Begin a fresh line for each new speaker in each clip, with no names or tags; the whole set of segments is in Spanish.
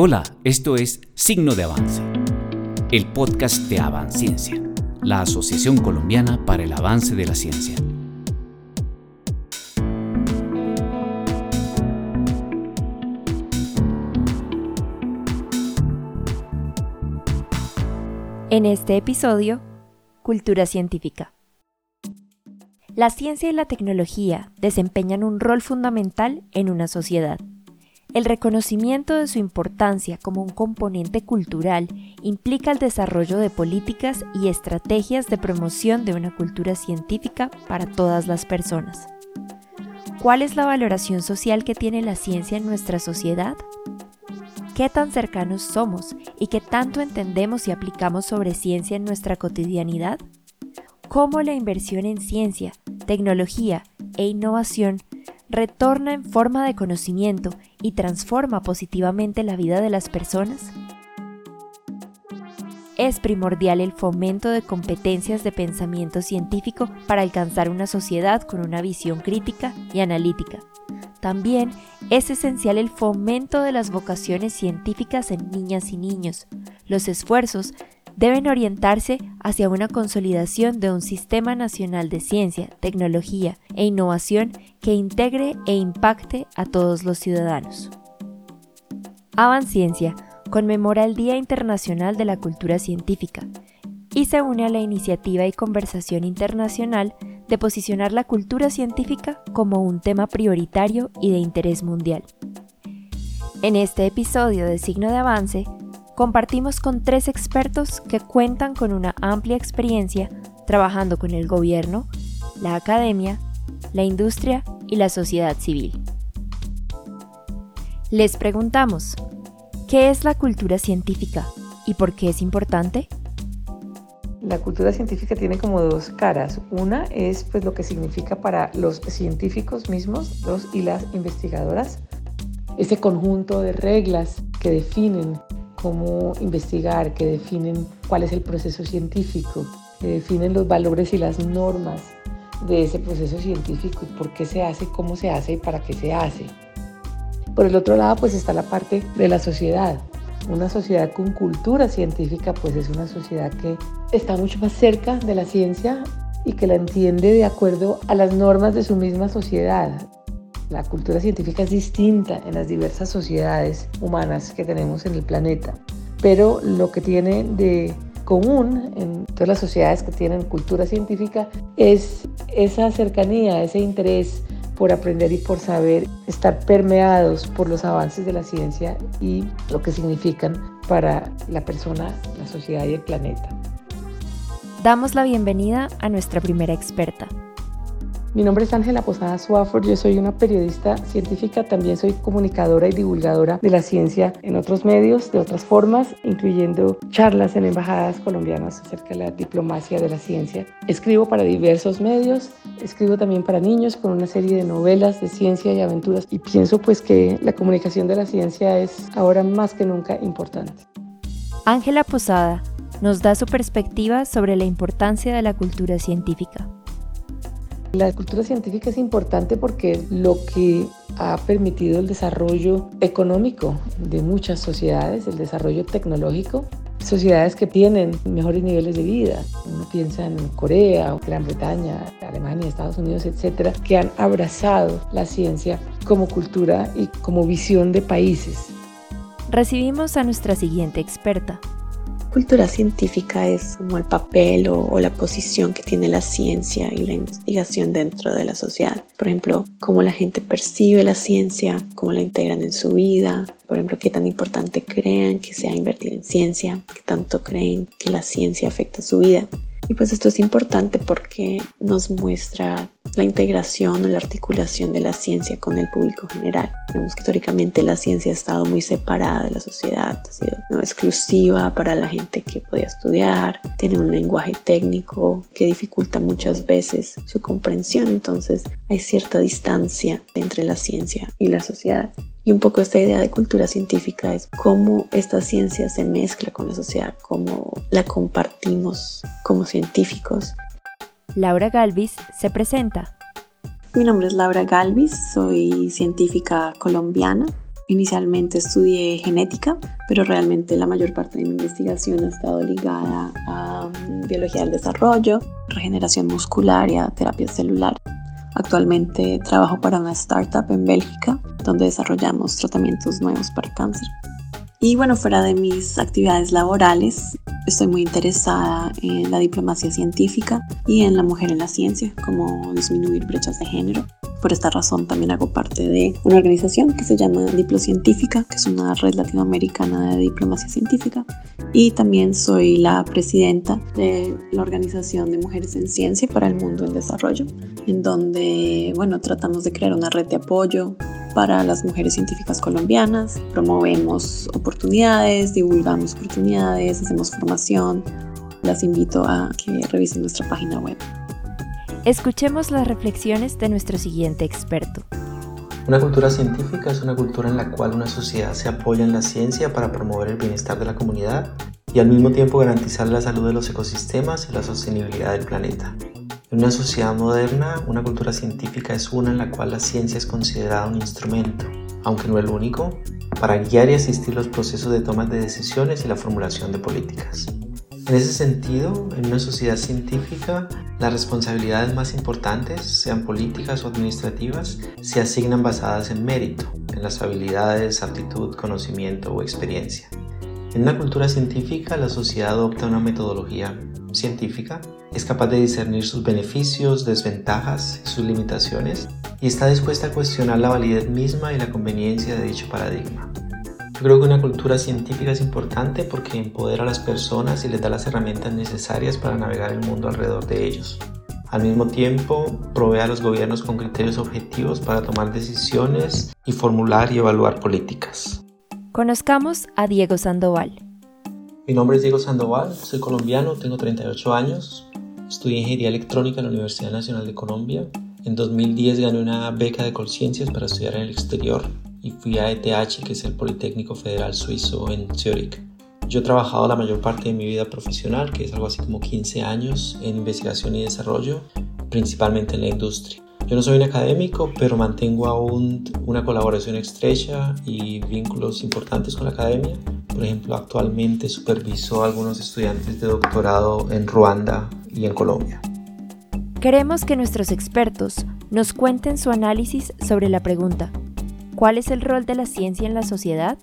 Hola, esto es Signo de Avance, el podcast de Avanciencia, la Asociación Colombiana para el Avance de la Ciencia.
En este episodio, Cultura Científica. La ciencia y la tecnología desempeñan un rol fundamental en una sociedad. El reconocimiento de su importancia como un componente cultural implica el desarrollo de políticas y estrategias de promoción de una cultura científica para todas las personas. ¿Cuál es la valoración social que tiene la ciencia en nuestra sociedad? ¿Qué tan cercanos somos y qué tanto entendemos y aplicamos sobre ciencia en nuestra cotidianidad? ¿Cómo la inversión en ciencia, tecnología e innovación retorna en forma de conocimiento y transforma positivamente la vida de las personas? Es primordial el fomento de competencias de pensamiento científico para alcanzar una sociedad con una visión crítica y analítica. También es esencial el fomento de las vocaciones científicas en niñas y niños. Los esfuerzos deben orientarse hacia una consolidación de un sistema nacional de ciencia, tecnología e innovación que integre e impacte a todos los ciudadanos. Avanciencia conmemora el Día Internacional de la Cultura Científica y se une a la iniciativa y conversación internacional de posicionar la cultura científica como un tema prioritario y de interés mundial. En este episodio de Signo de Avance, compartimos con tres expertos que cuentan con una amplia experiencia trabajando con el gobierno, la academia, la industria y la sociedad civil. Les preguntamos, ¿qué es la cultura científica y por qué es importante?
La cultura científica tiene como dos caras. Una es pues lo que significa para los científicos mismos, los y las investigadoras, ese conjunto de reglas que definen cómo investigar, que definen cuál es el proceso científico, que definen los valores y las normas de ese proceso científico por qué se hace, cómo se hace y para qué se hace. Por el otro lado, pues está la parte de la sociedad. Una sociedad con cultura científica, pues es una sociedad que está mucho más cerca de la ciencia y que la entiende de acuerdo a las normas de su misma sociedad. La cultura científica es distinta en las diversas sociedades humanas que tenemos en el planeta, pero lo que tiene de común en todas las sociedades que tienen cultura científica es esa cercanía, ese interés por aprender y por saber, estar permeados por los avances de la ciencia y lo que significan para la persona, la sociedad y el planeta.
Damos la bienvenida a nuestra primera experta,
mi nombre es Ángela Posada Swafford, yo soy una periodista científica, también soy comunicadora y divulgadora de la ciencia en otros medios, de otras formas, incluyendo charlas en embajadas colombianas acerca de la diplomacia de la ciencia. Escribo para diversos medios, escribo también para niños con una serie de novelas de ciencia y aventuras y pienso pues que la comunicación de la ciencia es ahora más que nunca importante.
Ángela Posada nos da su perspectiva sobre la importancia de la cultura científica.
La cultura científica es importante porque lo que ha permitido el desarrollo económico de muchas sociedades, el desarrollo tecnológico, sociedades que tienen mejores niveles de vida. Uno piensa en Corea, Gran Bretaña, Alemania, Estados Unidos, etcétera, que han abrazado la ciencia como cultura y como visión de países.
Recibimos a nuestra siguiente experta,
cultura científica es como el papel o, la posición que tiene la ciencia y la investigación dentro de la sociedad. Por ejemplo, cómo la gente percibe la ciencia, cómo la integran en su vida. Por ejemplo, qué tan importante creen que sea invertir en ciencia, qué tanto creen que la ciencia afecta su vida. Y pues esto es importante porque nos muestra la integración o la articulación de la ciencia con el público general. Vemos que históricamente la ciencia ha estado muy separada de la sociedad, ha sido exclusiva para la gente que podía estudiar, tiene un lenguaje técnico que dificulta muchas veces su comprensión, entonces hay cierta distancia entre la ciencia y la sociedad. Y un poco esta idea de cultura científica es cómo esta ciencia se mezcla con la sociedad, cómo la compartimos como científicos.
Laura Galvis se presenta.
Mi nombre es Laura Galvis, soy científica colombiana.
Inicialmente estudié genética, pero realmente la mayor parte de mi investigación ha estado ligada a mm, biología del desarrollo, regeneración muscular y a terapia celular. Actualmente trabajo para una startup en Bélgica donde desarrollamos tratamientos nuevos para cáncer. Y bueno, fuera de mis actividades laborales, estoy muy interesada en la diplomacia científica y en la mujer en la ciencia, como disminuir brechas de género. Por esta razón también hago parte de una organización que se llama Diplocientífica, que es una red latinoamericana de diplomacia científica. Y también soy la presidenta de la Organización de Mujeres en Ciencia para el Mundo en Desarrollo, en donde, bueno, tratamos de crear una red de apoyo para las mujeres científicas colombianas. Promovemos oportunidades, divulgamos oportunidades, hacemos formación. Las invito a que revisen nuestra página web.
Escuchemos las reflexiones de nuestro siguiente experto.
Una cultura científica es una cultura en la cual una sociedad se apoya en la ciencia para promover el bienestar de la comunidad y al mismo tiempo garantizar la salud de los ecosistemas y la sostenibilidad del planeta. En una sociedad moderna, una cultura científica es una en la cual la ciencia es considerada un instrumento, aunque no el único, para guiar y asistir los procesos de toma de decisiones y la formulación de políticas. En ese sentido, en una sociedad científica, las responsabilidades más importantes, sean políticas o administrativas, se asignan basadas en mérito, en las habilidades, aptitud, conocimiento o experiencia. En una cultura científica, la sociedad adopta una metodología científica, es capaz de discernir sus beneficios, desventajas y sus limitaciones y está dispuesta a cuestionar la validez misma y la conveniencia de dicho paradigma. Yo creo que una cultura científica es importante porque empodera a las personas y les da las herramientas necesarias para navegar el mundo alrededor de ellos. Al mismo tiempo, provee a los gobiernos con criterios objetivos para tomar decisiones y formular y evaluar políticas.
Conozcamos a Diego Sandoval.
Mi nombre es Diego Sandoval, soy colombiano, tengo 38 años, estudié ingeniería electrónica en la Universidad Nacional de Colombia. En 2010 gané una beca de Colciencias para estudiar en el exterior y fui a ETH, que es el Politécnico Federal Suizo en Zurich. Yo he trabajado la mayor parte de mi vida profesional, que es algo así como 15 años, en investigación y desarrollo, principalmente en la industria. Yo no soy un académico, pero mantengo aún una colaboración estrecha y vínculos importantes con la academia. Por ejemplo, actualmente superviso a algunos estudiantes de doctorado en Ruanda y en Colombia.
Queremos que nuestros expertos nos cuenten su análisis sobre la pregunta ¿Cuál es el rol de la ciencia en la sociedad?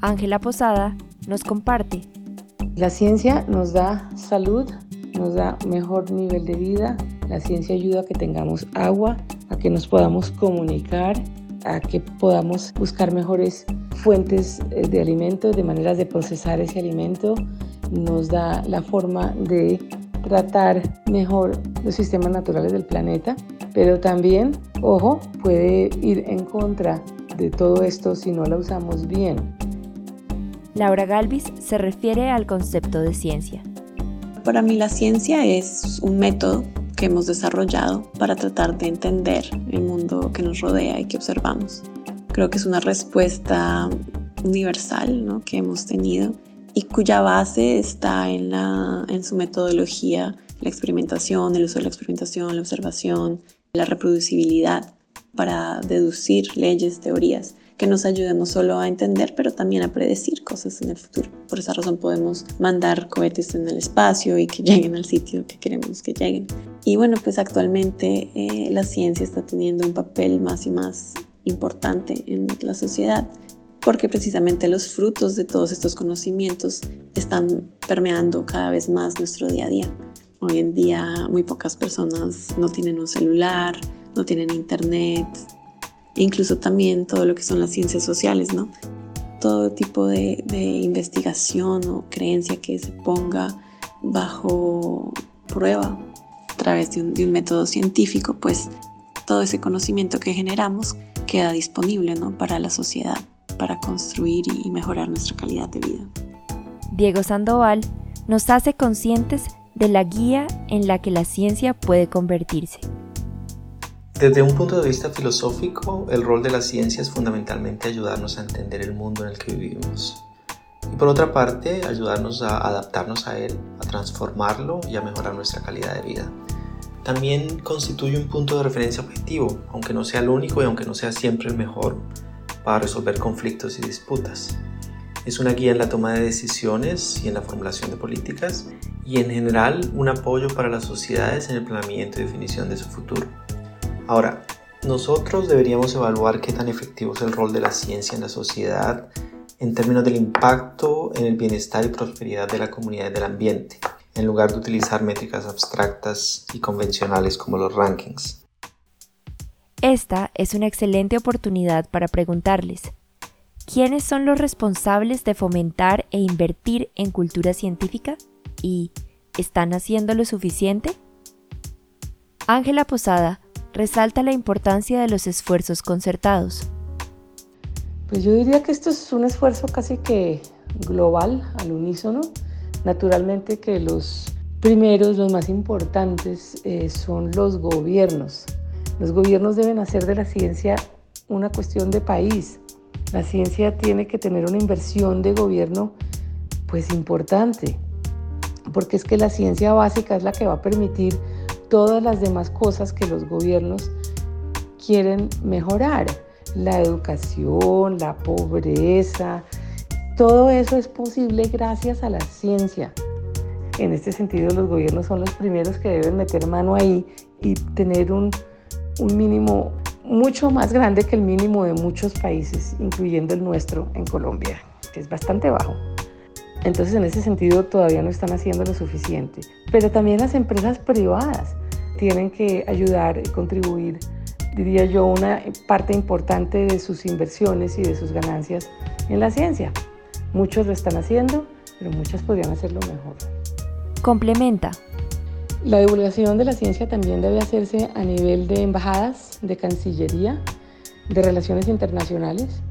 Ángela Posada nos comparte.
La ciencia nos da salud, nos da mejor nivel de vida. La ciencia ayuda a que tengamos agua, a que nos podamos comunicar, a que podamos buscar mejores fuentes eh, de alimento, de maneras de procesar ese alimento. Nos da la forma de tratar mejor los sistemas naturales del planeta pero también, ojo, puede ir en contra de todo esto si no la usamos bien.
Laura Galvis se refiere al concepto de ciencia.
Para mí la ciencia es un método que hemos desarrollado para tratar de entender el mundo que nos rodea y que observamos. Creo que es una respuesta universal ¿no? que hemos tenido y cuya base está en, la, en su metodología, la experimentación, el uso de la experimentación, la observación, la reproducibilidad para deducir leyes, teorías que nos ayuden no solo a entender, pero también a predecir cosas en el futuro. Por esa razón podemos mandar cohetes en el espacio y que lleguen al sitio que queremos que lleguen. Y bueno, pues actualmente eh, la ciencia está teniendo un papel más y más importante en la sociedad porque precisamente los frutos de todos estos conocimientos están permeando cada vez más nuestro día a día. Hoy en día muy pocas personas no tienen un celular, no tienen internet, incluso también todo lo que son las ciencias sociales, ¿no? Todo tipo de, investigación o creencia que se ponga bajo prueba a través de un, de un, método científico, pues todo ese conocimiento que generamos queda disponible ¿no? para la sociedad, para construir y mejorar nuestra calidad de vida.
Diego Sandoval nos hace conscientes de la guía en la que la ciencia puede convertirse.
Desde un punto de vista filosófico, el rol de la ciencia es fundamentalmente ayudarnos a entender el mundo en el que vivimos. Y por otra parte, ayudarnos a adaptarnos a él, a transformarlo y a mejorar nuestra calidad de vida. También constituye un punto de referencia objetivo, aunque no sea el único y aunque no sea siempre el mejor, para resolver conflictos y disputas. Es una guía en la toma de decisiones y en la formulación de políticas y en general un apoyo para las sociedades en el planeamiento y definición de su futuro. Ahora, nosotros deberíamos evaluar qué tan efectivo es el rol de la ciencia en la sociedad en términos del impacto en el bienestar y prosperidad de la comunidad y del ambiente, en lugar de utilizar métricas abstractas y convencionales como los rankings.
Esta es una excelente oportunidad para preguntarles, ¿quiénes son los responsables de fomentar e invertir en cultura científica? ¿Y están haciendo lo suficiente? Ángela Posada resalta la importancia de los esfuerzos concertados.
Pues yo diría que esto es un esfuerzo casi que global, al unísono. Naturalmente que los primeros, los más importantes, eh, son los gobiernos. Los gobiernos deben hacer de la ciencia una cuestión de país. La ciencia tiene que tener una inversión de gobierno pues importante, porque es que la ciencia básica es la que va a permitir todas las demás cosas que los gobiernos quieren mejorar la educación, la pobreza, todo eso es posible gracias a la ciencia. En este sentido, los gobiernos son los primeros que deben meter mano ahí y tener un, un mínimo mucho más grande que el mínimo de muchos países, incluyendo el nuestro en Colombia, que es bastante bajo. Entonces, en ese sentido, todavía no están haciendo lo suficiente. Pero también las empresas privadas tienen que ayudar y contribuir diría yo, una parte importante de sus inversiones y de sus ganancias en la ciencia. Muchos lo están haciendo, pero muchas podrían hacerlo mejor.
Complementa.
La divulgación de la ciencia también debe hacerse a nivel de embajadas, de cancillería, de relaciones internacionales,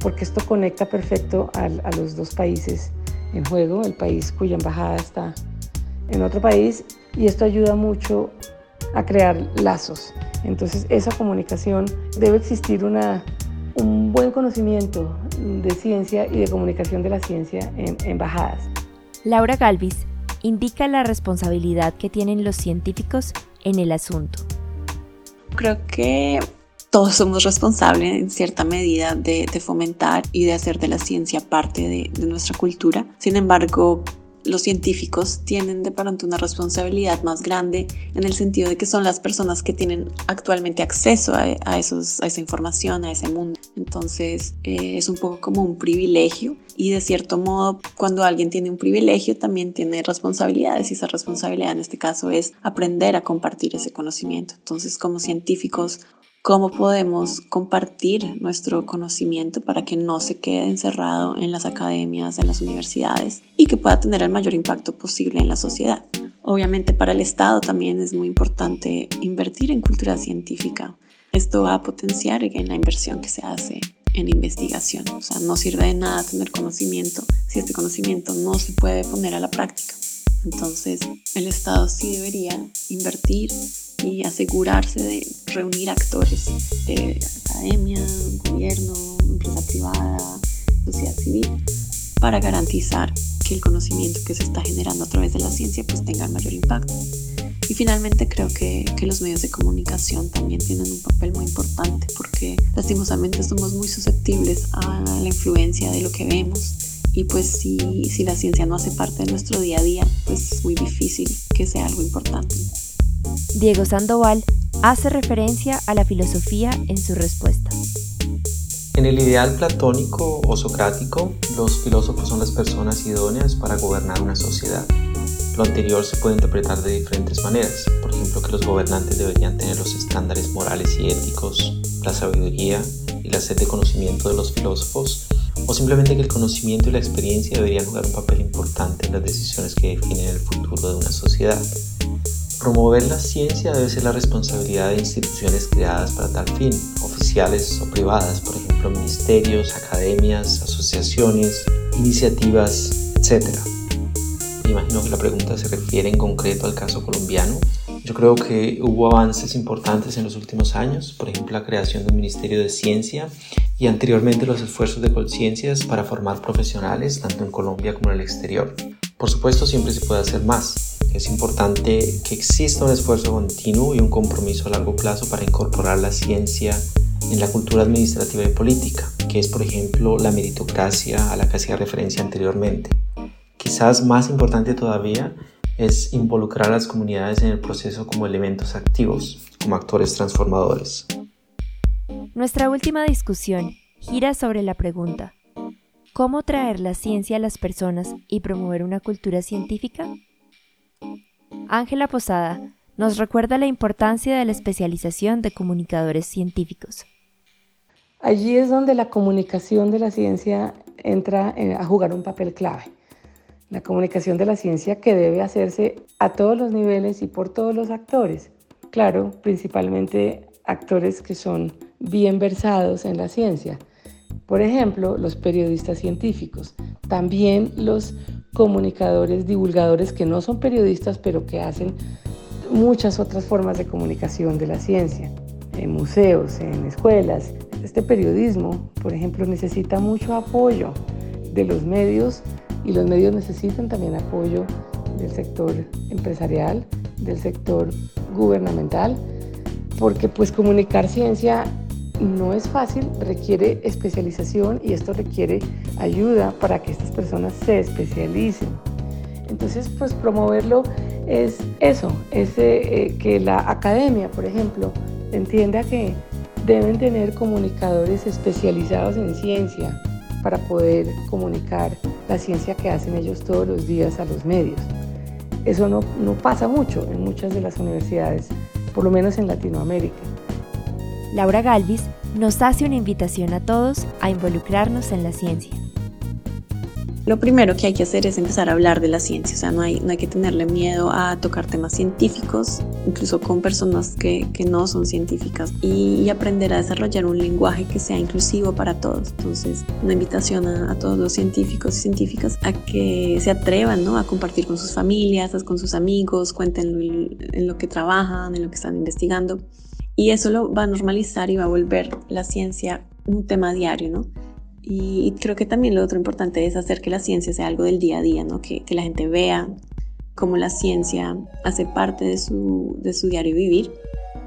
porque esto conecta perfecto a, los dos países en juego, el país cuya embajada está en otro país, y esto ayuda mucho a crear lazos. Entonces esa comunicación debe existir una, un buen conocimiento de ciencia y de comunicación de la ciencia en embajadas.
Laura Galvis indica la responsabilidad que tienen los científicos en el asunto.
Creo que todos somos responsables en cierta medida de, fomentar y de hacer de la ciencia parte de, nuestra cultura. Sin embargo, los científicos tienen de pronto una responsabilidad más grande en el sentido de que son las personas que tienen actualmente acceso a, esa información, a ese mundo. Entonces eh, es un poco como un privilegio y de cierto modo cuando alguien tiene un privilegio también tiene responsabilidades y esa responsabilidad en este caso es aprender a compartir ese conocimiento. Entonces como científicos cómo podemos compartir nuestro conocimiento para que no se quede encerrado en las academias, en las universidades y que pueda tener el mayor impacto posible en la sociedad. Obviamente para el Estado también es muy importante invertir en cultura científica. Esto va a potenciar la inversión que se hace en investigación. O sea, no sirve de nada tener conocimiento si este conocimiento no se puede poner a la práctica. Entonces, el Estado sí debería invertir y asegurarse de reunir actores de academia, gobierno, empresa privada, sociedad civil, para garantizar que el conocimiento que se está generando a través de la ciencia pues tenga mayor impacto. Y finalmente creo que, que, los medios de comunicación también tienen un papel muy importante porque lastimosamente somos muy susceptibles a la influencia de lo que vemos y pues si, si la ciencia no hace parte de nuestro día a día pues es muy difícil que sea algo importante.
Diego Sandoval hace referencia a la filosofía en su respuesta.
En el ideal platónico o socrático, los filósofos son las personas idóneas para gobernar una sociedad. Lo anterior se puede interpretar de diferentes maneras, por ejemplo que los gobernantes deberían tener los estándares morales y éticos, la sabiduría y la sed de conocimiento de los filósofos, o simplemente que el conocimiento y la experiencia deberían jugar un papel importante en las decisiones que definen el futuro de una sociedad. Promover la ciencia debe ser la responsabilidad de instituciones creadas para tal fin, oficiales o privadas, por ejemplo, ministerios, academias, asociaciones, iniciativas, etc. Imagino que la pregunta se refiere en concreto al caso colombiano. Yo creo que hubo avances importantes en los últimos años, por ejemplo, la creación de un Ministerio de Ciencia y anteriormente los esfuerzos de conciencias para formar profesionales tanto en Colombia como en el exterior. Por supuesto, siempre se puede hacer más, es importante que exista un esfuerzo continuo y un compromiso a largo plazo para incorporar la ciencia en la cultura administrativa y política, que es por ejemplo la meritocracia a la que hacía referencia anteriormente. Quizás más importante todavía es involucrar a las comunidades en el proceso como elementos activos, como actores transformadores.
Nuestra última discusión gira sobre la pregunta, ¿cómo traer la ciencia a las personas y promover una cultura científica? Ángela Posada nos recuerda la importancia de la especialización de comunicadores científicos.
Allí es donde la comunicación de la ciencia entra eh, a jugar un papel clave. La comunicación de la ciencia que debe hacerse a todos los niveles y por todos los actores. Claro, principalmente actores que son bien versados en la ciencia. Por ejemplo, los periodistas científicos, también los comunicadores, divulgadores que no son periodistas, pero que hacen muchas otras formas de comunicación de la ciencia, en museos, en escuelas. Este periodismo, por ejemplo, necesita mucho apoyo de los medios y los medios necesitan también apoyo del sector empresarial, del sector gubernamental, porque pues comunicar ciencia no es fácil, requiere especialización y esto requiere ayuda para que estas personas se especialicen. Entonces, pues promoverlo es eso, es eh, que la academia, por ejemplo, entienda que deben tener comunicadores especializados en ciencia para poder comunicar la ciencia que hacen ellos todos los días a los medios. Eso no, no pasa mucho en muchas de las universidades, por lo menos en Latinoamérica.
Laura Galvis nos hace una invitación a todos a involucrarnos en la ciencia.
Lo primero que hay que hacer es empezar a hablar de la ciencia, o sea, no hay, no hay que tenerle miedo a tocar temas científicos, incluso con personas que, no son científicas, y, aprender a desarrollar un lenguaje que sea inclusivo para todos. Entonces, una invitación a, todos los científicos y científicas a que se atrevan ¿no? a compartir con sus familias, con sus amigos, cuenten en lo que trabajan, en lo que están investigando. Y eso lo va a normalizar y va a volver la ciencia un tema diario, ¿no? Y creo que también lo otro importante es hacer que la ciencia sea algo del día a día, ¿no? que, la gente vea cómo la ciencia hace parte de su, de su diario vivir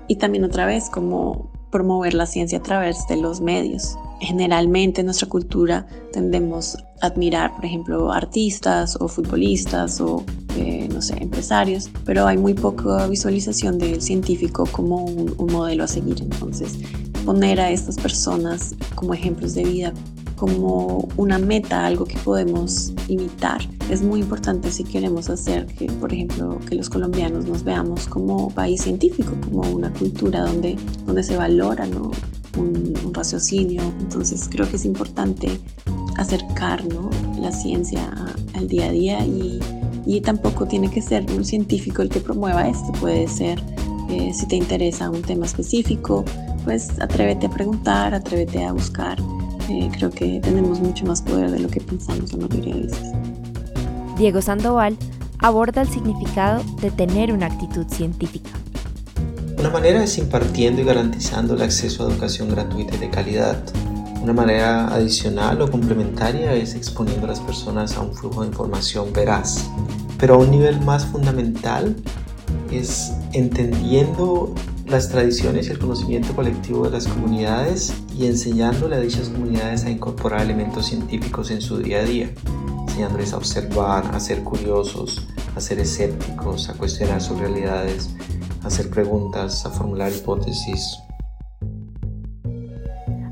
y también otra vez cómo promover la ciencia a través de los medios. Generalmente en nuestra cultura tendemos a admirar, por ejemplo, artistas o futbolistas o, no sé, empresarios, pero hay muy poca visualización del científico como un, un modelo a seguir. Entonces, poner a estas personas como ejemplos de vida como una meta, algo que podemos imitar. Es muy importante si queremos hacer que, por ejemplo, que los colombianos nos veamos como país científico, como una cultura donde, donde se valora ¿no? un, raciocinio. Entonces creo que es importante acercar ¿no? la ciencia al día a día y, y tampoco tiene que ser un científico el que promueva esto, puede ser eh, si te interesa un tema específico, pues atrévete a preguntar, atrévete a buscar eh, creo que tenemos mucho más poder de lo que pensamos la mayoría de veces.
Diego Sandoval aborda el significado de tener una actitud científica.
Una manera es impartiendo y garantizando el acceso a educación gratuita y de calidad. Una manera adicional o complementaria es exponiendo a las personas a un flujo de información veraz. Pero a un nivel más fundamental es entendiendo las tradiciones y el conocimiento colectivo de las comunidades y enseñándole a dichas comunidades a incorporar elementos científicos en su día a día, enseñándoles a observar, a ser curiosos, a ser escépticos, a cuestionar sus realidades, a hacer preguntas, a formular hipótesis.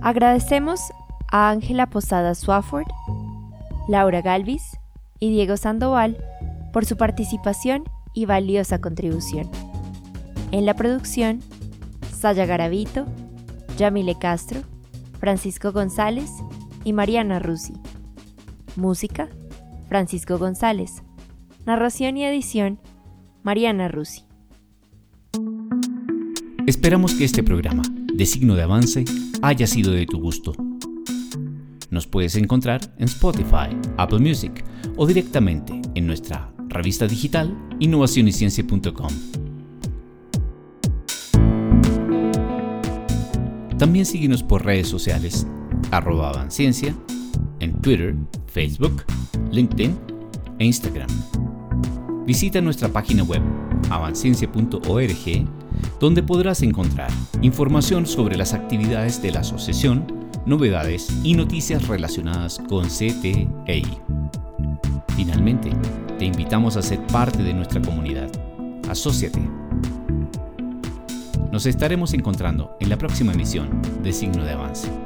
Agradecemos a Ángela Posada Swafford, Laura Galvis y Diego Sandoval por su participación y valiosa contribución. En la producción, Saya Garavito, Yamile Castro, Francisco González y Mariana Rusi. Música, Francisco González. Narración y edición, Mariana Rusi.
Esperamos que este programa, de signo de avance, haya sido de tu gusto. Nos puedes encontrar en Spotify, Apple Music o directamente en nuestra revista digital innovacionyciencia.com. También síguenos por redes sociales, arroba Avanciencia, en Twitter, Facebook, LinkedIn e Instagram. Visita nuestra página web avanciencia.org donde podrás encontrar información sobre las actividades de la asociación novedades y noticias relacionadas con CTEI. Finalmente, te invitamos a ser parte de nuestra comunidad. Asociate. Nos estaremos encontrando en la próxima emisión de Signo de Avance.